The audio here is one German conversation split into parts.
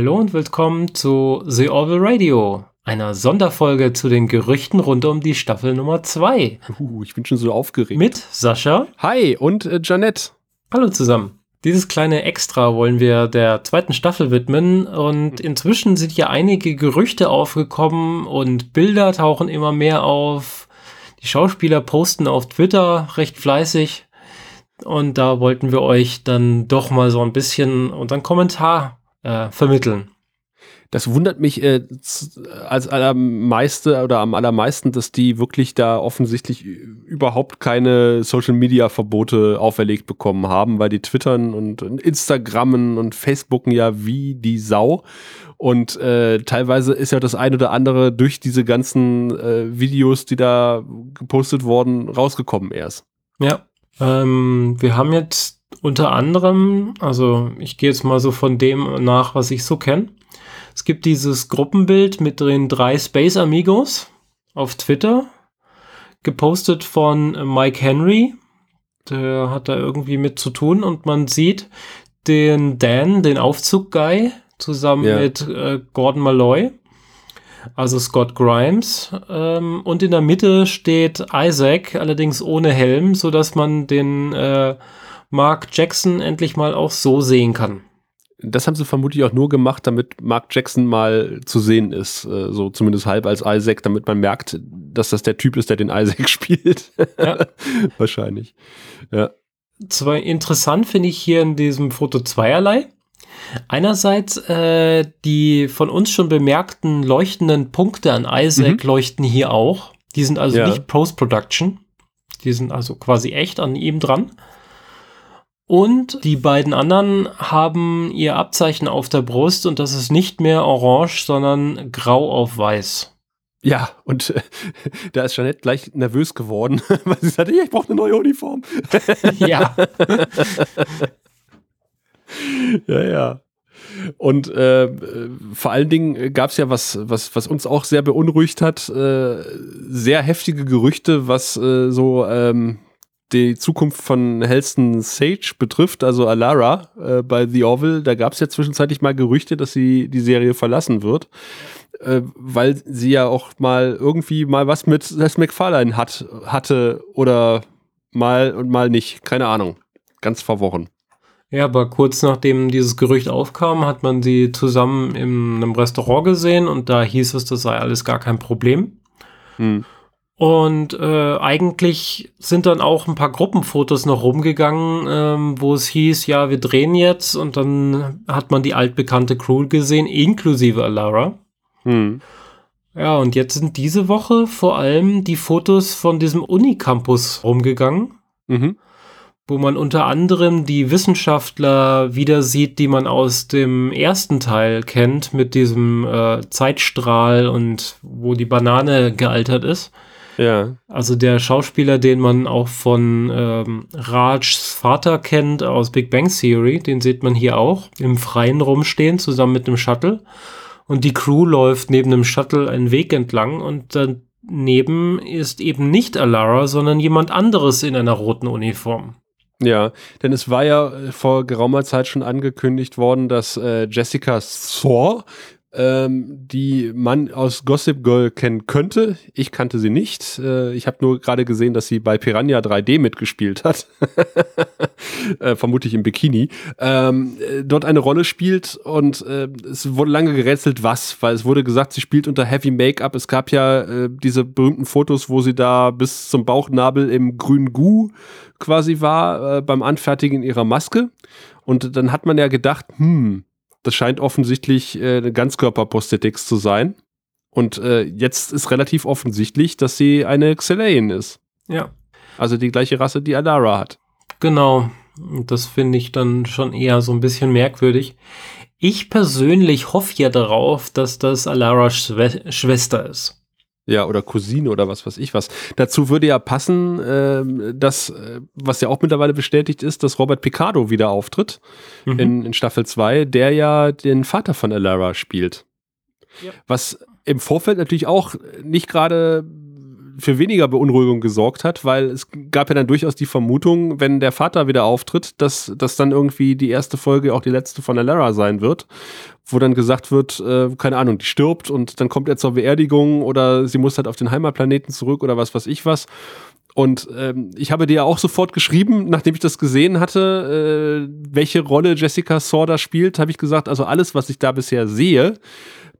Hallo und willkommen zu The Orville Radio, einer Sonderfolge zu den Gerüchten rund um die Staffel Nummer 2. Uh, ich bin schon so aufgeregt. Mit Sascha. Hi und äh, Janette. Hallo zusammen. Dieses kleine Extra wollen wir der zweiten Staffel widmen und inzwischen sind ja einige Gerüchte aufgekommen und Bilder tauchen immer mehr auf. Die Schauspieler posten auf Twitter recht fleißig und da wollten wir euch dann doch mal so ein bisschen unseren Kommentar äh, vermitteln. Das wundert mich äh, als allermeiste oder am allermeisten, dass die wirklich da offensichtlich überhaupt keine Social Media Verbote auferlegt bekommen haben, weil die twittern und Instagrammen und Facebooken ja wie die Sau. Und äh, teilweise ist ja das ein oder andere durch diese ganzen äh, Videos, die da gepostet wurden, rausgekommen erst. Ja. Ähm, wir haben jetzt unter anderem, also ich gehe jetzt mal so von dem nach, was ich so kenne. Es gibt dieses Gruppenbild mit den drei Space Amigos auf Twitter, gepostet von Mike Henry. Der hat da irgendwie mit zu tun und man sieht den Dan, den Aufzug-Guy, zusammen ja. mit äh, Gordon Malloy, also Scott Grimes. Ähm, und in der Mitte steht Isaac, allerdings ohne Helm, sodass man den äh, Mark Jackson endlich mal auch so sehen kann. Das haben sie vermutlich auch nur gemacht, damit Mark Jackson mal zu sehen ist, äh, so zumindest halb als Isaac, damit man merkt, dass das der Typ ist, der den Isaac spielt. Ja. Wahrscheinlich. Ja. Zwar interessant finde ich hier in diesem Foto zweierlei. Einerseits äh, die von uns schon bemerkten leuchtenden Punkte an Isaac mhm. leuchten hier auch. Die sind also ja. nicht Post-Production. Die sind also quasi echt an ihm dran. Und die beiden anderen haben ihr Abzeichen auf der Brust und das ist nicht mehr orange, sondern grau auf weiß. Ja, und äh, da ist Jeanette gleich nervös geworden, weil sie sagte, ich brauche eine neue Uniform. ja. ja, ja. Und äh, vor allen Dingen gab es ja was, was, was uns auch sehr beunruhigt hat, äh, sehr heftige Gerüchte, was äh, so ähm, die Zukunft von Helston Sage betrifft, also Alara äh, bei The Orville, da gab es ja zwischenzeitlich mal Gerüchte, dass sie die Serie verlassen wird, äh, weil sie ja auch mal irgendwie mal was mit Seth MacFarlane hat, hatte oder mal und mal nicht, keine Ahnung, ganz verworren. Ja, aber kurz nachdem dieses Gerücht aufkam, hat man sie zusammen in einem Restaurant gesehen und da hieß es, das sei alles gar kein Problem. Hm. Und äh, eigentlich sind dann auch ein paar Gruppenfotos noch rumgegangen, ähm, wo es hieß, ja, wir drehen jetzt. Und dann hat man die altbekannte Crew gesehen, inklusive Alara. Hm. Ja, und jetzt sind diese Woche vor allem die Fotos von diesem Unicampus rumgegangen. Mhm. Wo man unter anderem die Wissenschaftler wieder sieht, die man aus dem ersten Teil kennt, mit diesem äh, Zeitstrahl und wo die Banane gealtert ist. Ja. Also der Schauspieler, den man auch von ähm, Rajs Vater kennt aus Big Bang Theory, den sieht man hier auch im Freien rumstehen, zusammen mit einem Shuttle. Und die Crew läuft neben dem Shuttle einen Weg entlang und daneben ist eben nicht Alara, sondern jemand anderes in einer roten Uniform. Ja, denn es war ja vor geraumer Zeit schon angekündigt worden, dass äh, Jessica Thor ähm, die man aus Gossip Girl kennen könnte. Ich kannte sie nicht. Äh, ich habe nur gerade gesehen, dass sie bei Piranha 3D mitgespielt hat. äh, vermutlich im Bikini. Ähm, äh, dort eine Rolle spielt und äh, es wurde lange gerätselt, was, weil es wurde gesagt, sie spielt unter Heavy Make-up. Es gab ja äh, diese berühmten Fotos, wo sie da bis zum Bauchnabel im grünen Gu quasi war äh, beim Anfertigen ihrer Maske. Und dann hat man ja gedacht, hm, das scheint offensichtlich äh, eine Ganzkörperprosthetics zu sein. Und äh, jetzt ist relativ offensichtlich, dass sie eine Xelain ist. Ja. Also die gleiche Rasse, die Alara hat. Genau. Das finde ich dann schon eher so ein bisschen merkwürdig. Ich persönlich hoffe ja darauf, dass das Alaras Schwe Schwester ist. Ja, oder Cousine oder was weiß ich was. Dazu würde ja passen, äh, dass, was ja auch mittlerweile bestätigt ist, dass Robert Picardo wieder auftritt mhm. in, in, Staffel 2, der ja den Vater von Alara spielt. Ja. Was im Vorfeld natürlich auch nicht gerade für weniger Beunruhigung gesorgt hat, weil es gab ja dann durchaus die Vermutung, wenn der Vater wieder auftritt, dass das dann irgendwie die erste Folge auch die letzte von Alara sein wird. Wo dann gesagt wird, äh, keine Ahnung, die stirbt und dann kommt er zur Beerdigung oder sie muss halt auf den Heimatplaneten zurück oder was weiß ich was. Und ähm, ich habe dir ja auch sofort geschrieben, nachdem ich das gesehen hatte, äh, welche Rolle Jessica Sorda spielt, habe ich gesagt, also alles, was ich da bisher sehe,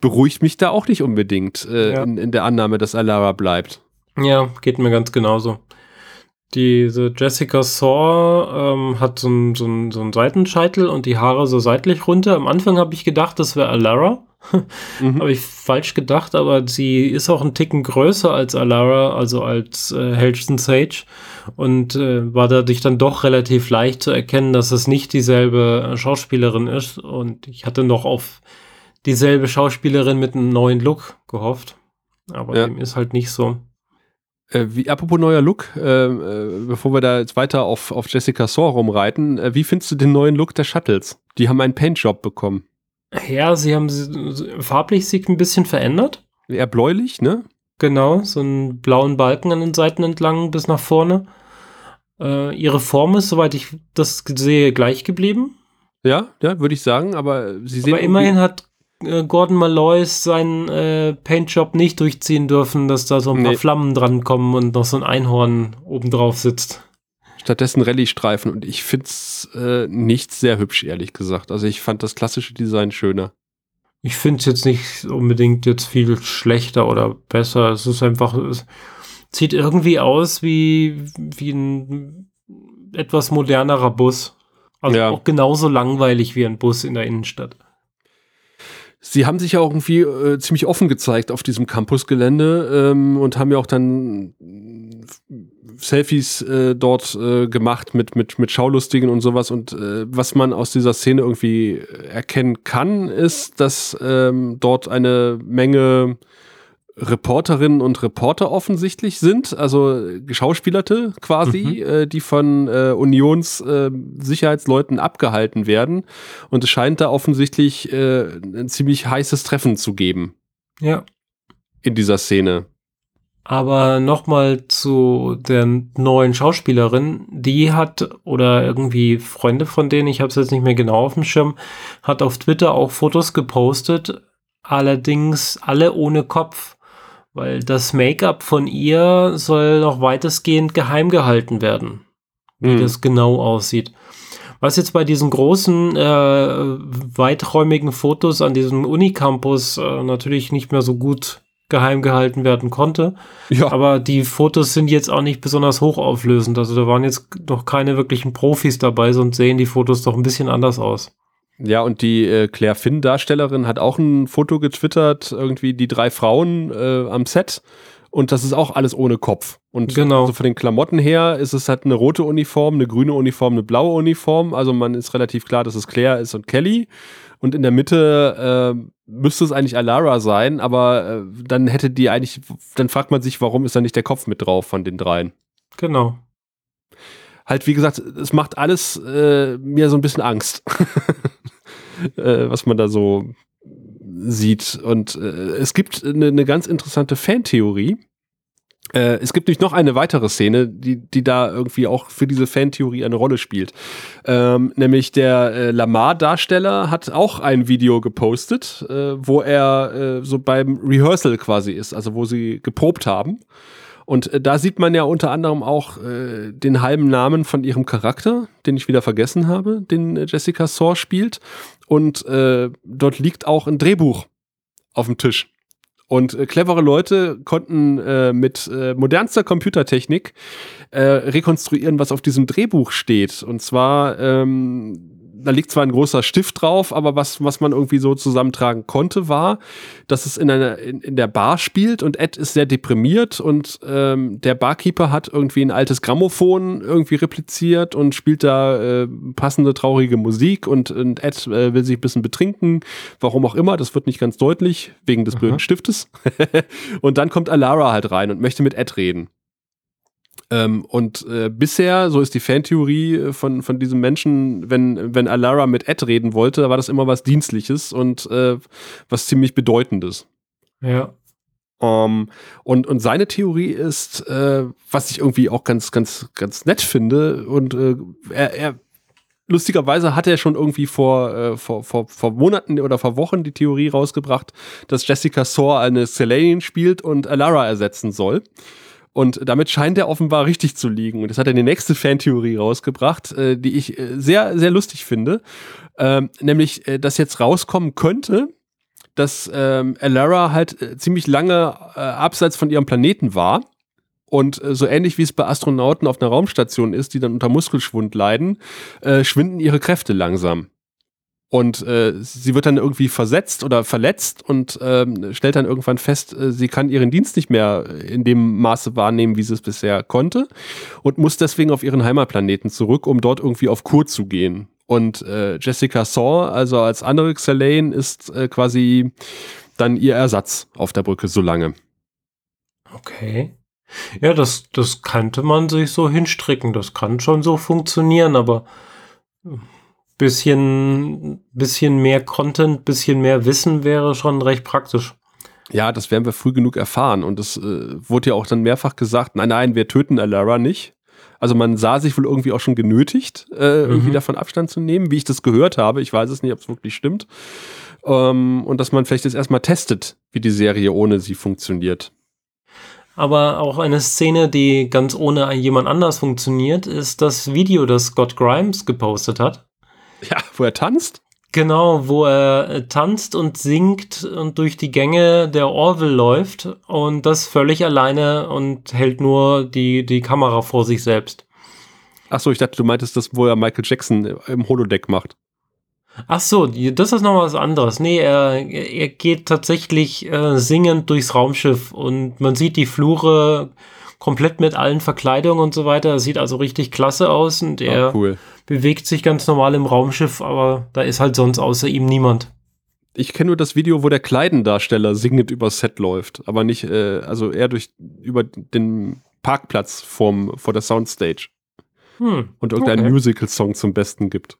beruhigt mich da auch nicht unbedingt äh, ja. in, in der Annahme, dass Alara bleibt. Ja, geht mir ganz genauso. Diese Jessica Saw ähm, hat so einen so so ein Seitenscheitel und die Haare so seitlich runter. Am Anfang habe ich gedacht, das wäre Alara. mhm. Habe ich falsch gedacht, aber sie ist auch ein Ticken größer als Alara, also als äh, Helgen Sage. Und äh, war dadurch dann doch relativ leicht zu erkennen, dass es nicht dieselbe Schauspielerin ist. Und ich hatte noch auf dieselbe Schauspielerin mit einem neuen Look gehofft. Aber ja. dem ist halt nicht so. Äh, wie, apropos neuer Look, äh, äh, bevor wir da jetzt weiter auf, auf Jessica Saw rumreiten, äh, wie findest du den neuen Look der Shuttles? Die haben einen Paintjob bekommen. Ja, sie haben farblich sich ein bisschen verändert. Eher bläulich, ne? Genau, so einen blauen Balken an den Seiten entlang bis nach vorne. Äh, ihre Form ist, soweit ich das sehe, gleich geblieben. Ja, ja, würde ich sagen, aber sie sehen. Aber immerhin hat Gordon Malloy seinen äh, Paintjob nicht durchziehen dürfen, dass da so ein nee. paar Flammen dran kommen und noch so ein Einhorn obendrauf sitzt. Stattdessen Rallye-Streifen und ich finde es äh, nicht sehr hübsch, ehrlich gesagt. Also ich fand das klassische Design schöner. Ich finde es jetzt nicht unbedingt jetzt viel schlechter oder besser. Es ist einfach, es sieht irgendwie aus wie, wie ein etwas modernerer Bus. Also ja. auch genauso langweilig wie ein Bus in der Innenstadt. Sie haben sich ja auch irgendwie äh, ziemlich offen gezeigt auf diesem Campusgelände ähm, und haben ja auch dann Selfies äh, dort äh, gemacht mit, mit, mit Schaulustigen und sowas. Und äh, was man aus dieser Szene irgendwie erkennen kann, ist, dass ähm, dort eine Menge Reporterinnen und Reporter offensichtlich sind, also Geschauspielerte quasi, mhm. äh, die von äh, Unionssicherheitsleuten äh, abgehalten werden. Und es scheint da offensichtlich äh, ein ziemlich heißes Treffen zu geben. Ja. In dieser Szene. Aber nochmal zu der neuen Schauspielerin, die hat, oder irgendwie Freunde von denen, ich habe es jetzt nicht mehr genau auf dem Schirm, hat auf Twitter auch Fotos gepostet, allerdings alle ohne Kopf weil das Make-up von ihr soll noch weitestgehend geheim gehalten werden, wie mhm. das genau aussieht. Was jetzt bei diesen großen, äh, weiträumigen Fotos an diesem Unicampus äh, natürlich nicht mehr so gut geheim gehalten werden konnte. Ja. Aber die Fotos sind jetzt auch nicht besonders hochauflösend. Also da waren jetzt noch keine wirklichen Profis dabei, sonst sehen die Fotos doch ein bisschen anders aus. Ja, und die äh, Claire Finn-Darstellerin hat auch ein Foto getwittert, irgendwie die drei Frauen äh, am Set. Und das ist auch alles ohne Kopf. Und genau. also von den Klamotten her ist es halt eine rote Uniform, eine grüne Uniform, eine blaue Uniform. Also man ist relativ klar, dass es Claire ist und Kelly. Und in der Mitte äh, müsste es eigentlich Alara sein, aber äh, dann hätte die eigentlich, dann fragt man sich, warum ist da nicht der Kopf mit drauf von den dreien? Genau halt, wie gesagt, es macht alles äh, mir so ein bisschen Angst, äh, was man da so sieht. Und äh, es gibt eine, eine ganz interessante Fantheorie. Äh, es gibt nämlich noch eine weitere Szene, die, die da irgendwie auch für diese Fantheorie eine Rolle spielt. Ähm, nämlich der äh, Lamar-Darsteller hat auch ein Video gepostet, äh, wo er äh, so beim Rehearsal quasi ist, also wo sie geprobt haben. Und äh, da sieht man ja unter anderem auch äh, den halben Namen von ihrem Charakter, den ich wieder vergessen habe, den Jessica Saw spielt. Und äh, dort liegt auch ein Drehbuch auf dem Tisch. Und äh, clevere Leute konnten äh, mit äh, modernster Computertechnik äh, rekonstruieren, was auf diesem Drehbuch steht. Und zwar ähm, da liegt zwar ein großer Stift drauf, aber was, was man irgendwie so zusammentragen konnte, war, dass es in, einer, in, in der Bar spielt und Ed ist sehr deprimiert und ähm, der Barkeeper hat irgendwie ein altes Grammophon irgendwie repliziert und spielt da äh, passende traurige Musik und, und Ed äh, will sich ein bisschen betrinken, warum auch immer, das wird nicht ganz deutlich, wegen des blöden Stiftes. und dann kommt Alara halt rein und möchte mit Ed reden. Ähm, und äh, bisher, so ist die Fantheorie äh, von, von diesem Menschen, wenn, wenn Alara mit Ed reden wollte, war das immer was Dienstliches und äh, was ziemlich Bedeutendes. Ja. Um, ähm, und, und seine Theorie ist, äh, was ich irgendwie auch ganz, ganz, ganz nett finde, und äh, er, er lustigerweise hat er schon irgendwie vor, äh, vor, vor, vor Monaten oder vor Wochen die Theorie rausgebracht, dass Jessica Soar eine Selene spielt und Alara ersetzen soll. Und damit scheint er offenbar richtig zu liegen. Und das hat er die nächste Fantheorie rausgebracht, äh, die ich äh, sehr, sehr lustig finde. Ähm, nämlich, äh, dass jetzt rauskommen könnte, dass ähm, Alara halt äh, ziemlich lange äh, abseits von ihrem Planeten war. Und äh, so ähnlich wie es bei Astronauten auf einer Raumstation ist, die dann unter Muskelschwund leiden, äh, schwinden ihre Kräfte langsam. Und äh, sie wird dann irgendwie versetzt oder verletzt und ähm, stellt dann irgendwann fest, äh, sie kann ihren Dienst nicht mehr in dem Maße wahrnehmen, wie sie es bisher konnte und muss deswegen auf ihren Heimatplaneten zurück, um dort irgendwie auf Kur zu gehen. Und äh, Jessica Saw, also als andere Xelane, ist äh, quasi dann ihr Ersatz auf der Brücke so lange. Okay. Ja, das, das könnte man sich so hinstricken. Das kann schon so funktionieren, aber bisschen, bisschen mehr Content, bisschen mehr Wissen wäre schon recht praktisch. Ja, das werden wir früh genug erfahren. Und es äh, wurde ja auch dann mehrfach gesagt, nein, nein, wir töten Alara nicht. Also man sah sich wohl irgendwie auch schon genötigt, äh, mhm. irgendwie davon Abstand zu nehmen, wie ich das gehört habe. Ich weiß es nicht, ob es wirklich stimmt. Ähm, und dass man vielleicht jetzt erstmal testet, wie die Serie ohne sie funktioniert. Aber auch eine Szene, die ganz ohne jemand anders funktioniert, ist das Video, das Scott Grimes gepostet hat. Ja, wo er tanzt? Genau, wo er äh, tanzt und singt und durch die Gänge der Orville läuft und das völlig alleine und hält nur die, die Kamera vor sich selbst. Achso, ich dachte, du meintest das, wo er Michael Jackson im Holodeck macht. Ach so, das ist noch was anderes. Nee, er, er geht tatsächlich äh, singend durchs Raumschiff und man sieht die Flure komplett mit allen Verkleidungen und so weiter. Das sieht also richtig klasse aus und er oh, cool. bewegt sich ganz normal im Raumschiff, aber da ist halt sonst außer ihm niemand. Ich kenne nur das Video, wo der Kleidendarsteller singend übers Set läuft, aber nicht, äh, also eher durch über den Parkplatz vorm, vor der Soundstage. Hm, und irgendeinen okay. Musical-Song zum Besten gibt.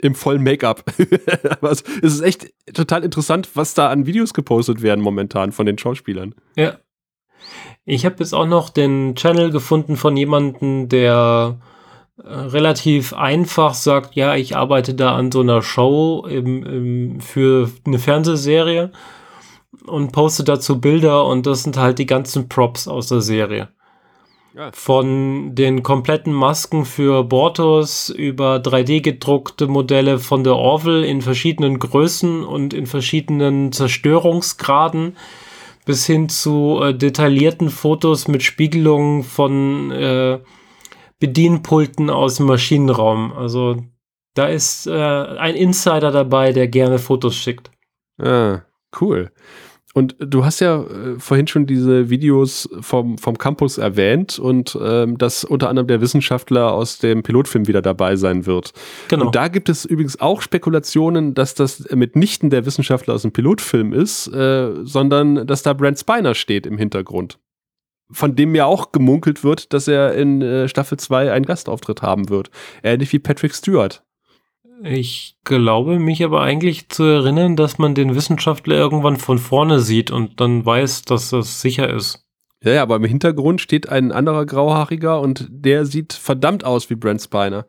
Im vollen Make-up. aber es ist echt total interessant, was da an Videos gepostet werden momentan von den Schauspielern. Ja, ich habe jetzt auch noch den Channel gefunden von jemandem, der äh, relativ einfach sagt, ja, ich arbeite da an so einer Show im, im, für eine Fernsehserie und poste dazu Bilder und das sind halt die ganzen Props aus der Serie. Ja. Von den kompletten Masken für Bortos über 3D gedruckte Modelle von der Orville in verschiedenen Größen und in verschiedenen Zerstörungsgraden bis hin zu äh, detaillierten Fotos mit Spiegelungen von äh, Bedienpulten aus dem Maschinenraum. Also da ist äh, ein Insider dabei, der gerne Fotos schickt. Ah, cool. Und du hast ja äh, vorhin schon diese Videos vom, vom Campus erwähnt und ähm, dass unter anderem der Wissenschaftler aus dem Pilotfilm wieder dabei sein wird. Genau. Und da gibt es übrigens auch Spekulationen, dass das mitnichten der Wissenschaftler aus dem Pilotfilm ist, äh, sondern dass da Brent Spiner steht im Hintergrund. Von dem ja auch gemunkelt wird, dass er in äh, Staffel 2 einen Gastauftritt haben wird. Ähnlich wie Patrick Stewart. Ich glaube mich aber eigentlich zu erinnern, dass man den Wissenschaftler irgendwann von vorne sieht und dann weiß, dass das sicher ist. Ja, ja, aber im Hintergrund steht ein anderer Grauhaariger und der sieht verdammt aus wie Brent Spiner.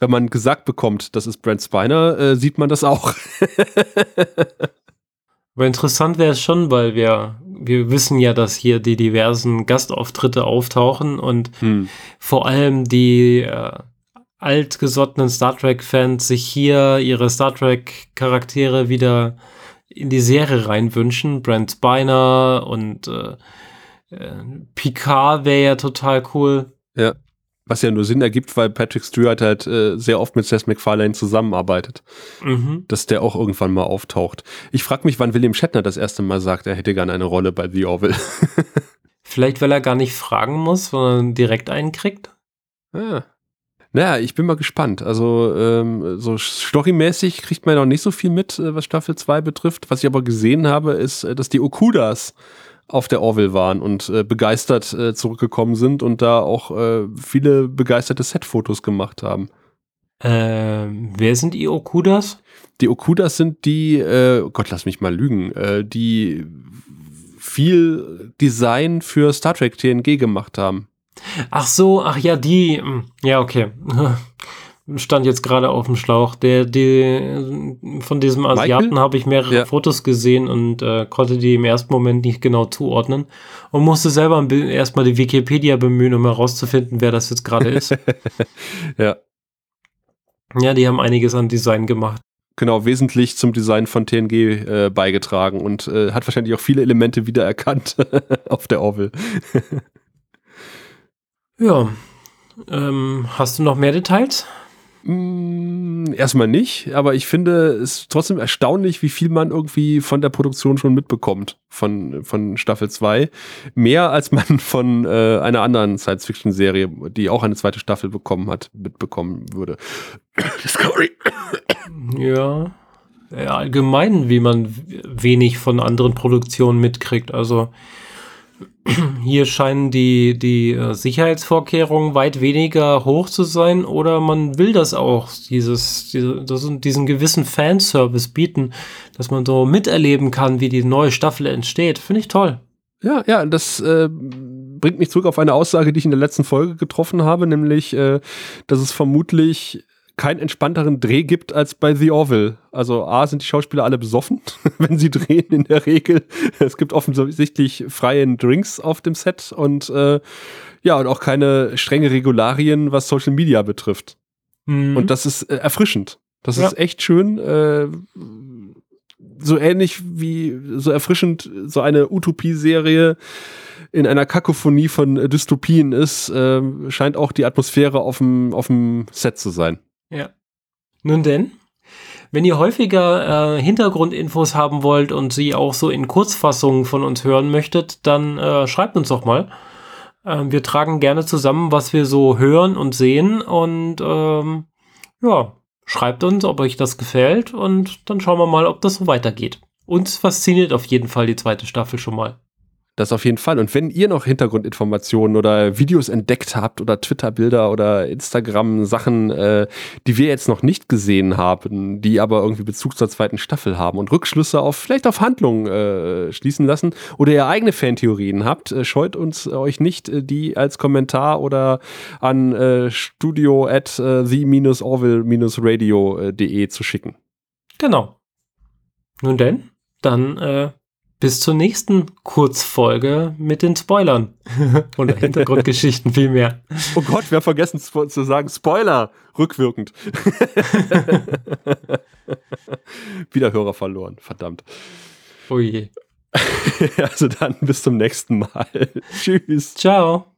Wenn man gesagt bekommt, das ist Brent Spiner, äh, sieht man das auch. aber interessant wäre es schon, weil wir, wir wissen ja, dass hier die diversen Gastauftritte auftauchen und hm. vor allem die äh, altgesottenen Star Trek-Fans sich hier ihre Star Trek-Charaktere wieder in die Serie reinwünschen. Brent Spiner und äh, äh, Picard wäre ja total cool. Ja. Was ja nur Sinn ergibt, weil Patrick Stewart halt äh, sehr oft mit Seth MacFarlane zusammenarbeitet. Mhm. Dass der auch irgendwann mal auftaucht. Ich frage mich, wann William Shatner das erste Mal sagt, er hätte gerne eine Rolle bei The Orville. Vielleicht, weil er gar nicht fragen muss, sondern direkt einen kriegt? Ah, naja, ich bin mal gespannt. Also ähm, so storymäßig kriegt man noch nicht so viel mit, äh, was Staffel 2 betrifft. Was ich aber gesehen habe, ist, äh, dass die Okudas auf der Orville waren und äh, begeistert äh, zurückgekommen sind und da auch äh, viele begeisterte Setfotos gemacht haben. Ähm, wer sind die Okudas? Die Okudas sind die, äh, oh Gott, lass mich mal lügen, äh, die viel Design für Star Trek TNG gemacht haben. Ach so, ach ja, die. Hm, ja, okay. stand jetzt gerade auf dem Schlauch. Der, die, von diesem Asiaten habe ich mehrere ja. Fotos gesehen und äh, konnte die im ersten Moment nicht genau zuordnen und musste selber erstmal die Wikipedia bemühen, um herauszufinden, wer das jetzt gerade ist. ja. Ja, die haben einiges an Design gemacht. Genau, wesentlich zum Design von TNG äh, beigetragen und äh, hat wahrscheinlich auch viele Elemente wiedererkannt auf der Orville. Ja. Ähm, hast du noch mehr Details? Mm, erstmal nicht, aber ich finde es trotzdem erstaunlich, wie viel man irgendwie von der Produktion schon mitbekommt von, von Staffel 2. Mehr als man von äh, einer anderen Science-Fiction-Serie, die auch eine zweite Staffel bekommen hat, mitbekommen würde. Discovery. Ja. ja. Allgemein, wie man wenig von anderen Produktionen mitkriegt. Also hier scheinen die, die äh, Sicherheitsvorkehrungen weit weniger hoch zu sein oder man will das auch, dieses, diese, diesen gewissen Fanservice bieten, dass man so miterleben kann, wie die neue Staffel entsteht. Finde ich toll. Ja, ja, das äh, bringt mich zurück auf eine Aussage, die ich in der letzten Folge getroffen habe, nämlich, äh, dass es vermutlich keinen entspannteren Dreh gibt als bei The Orville. Also A sind die Schauspieler alle besoffen, wenn sie drehen in der Regel. Es gibt offensichtlich freien Drinks auf dem Set und äh, ja, und auch keine strenge Regularien, was Social Media betrifft. Mhm. Und das ist äh, erfrischend. Das ja. ist echt schön. Äh, so ähnlich wie, so erfrischend so eine Utopie-Serie in einer Kakophonie von Dystopien ist, äh, scheint auch die Atmosphäre auf dem, auf dem Set zu sein. Ja. Nun denn, wenn ihr häufiger äh, Hintergrundinfos haben wollt und sie auch so in Kurzfassungen von uns hören möchtet, dann äh, schreibt uns doch mal. Äh, wir tragen gerne zusammen, was wir so hören und sehen und ähm, ja, schreibt uns, ob euch das gefällt und dann schauen wir mal, ob das so weitergeht. Uns fasziniert auf jeden Fall die zweite Staffel schon mal. Das auf jeden Fall. Und wenn ihr noch Hintergrundinformationen oder Videos entdeckt habt oder Twitter-Bilder oder Instagram-Sachen, äh, die wir jetzt noch nicht gesehen haben, die aber irgendwie Bezug zur zweiten Staffel haben und Rückschlüsse auf vielleicht auf Handlungen äh, schließen lassen oder ihr eigene Fantheorien habt, äh, scheut uns äh, euch nicht, äh, die als Kommentar oder an äh, studio at äh, the-orville-radio.de zu schicken. Genau. Nun denn, dann bis zur nächsten Kurzfolge mit den Spoilern. Oder Hintergrundgeschichten vielmehr. Oh Gott, wir haben vergessen zu sagen, Spoiler, rückwirkend. Wieder Hörer verloren, verdammt. Oh je. also dann bis zum nächsten Mal. Tschüss. Ciao.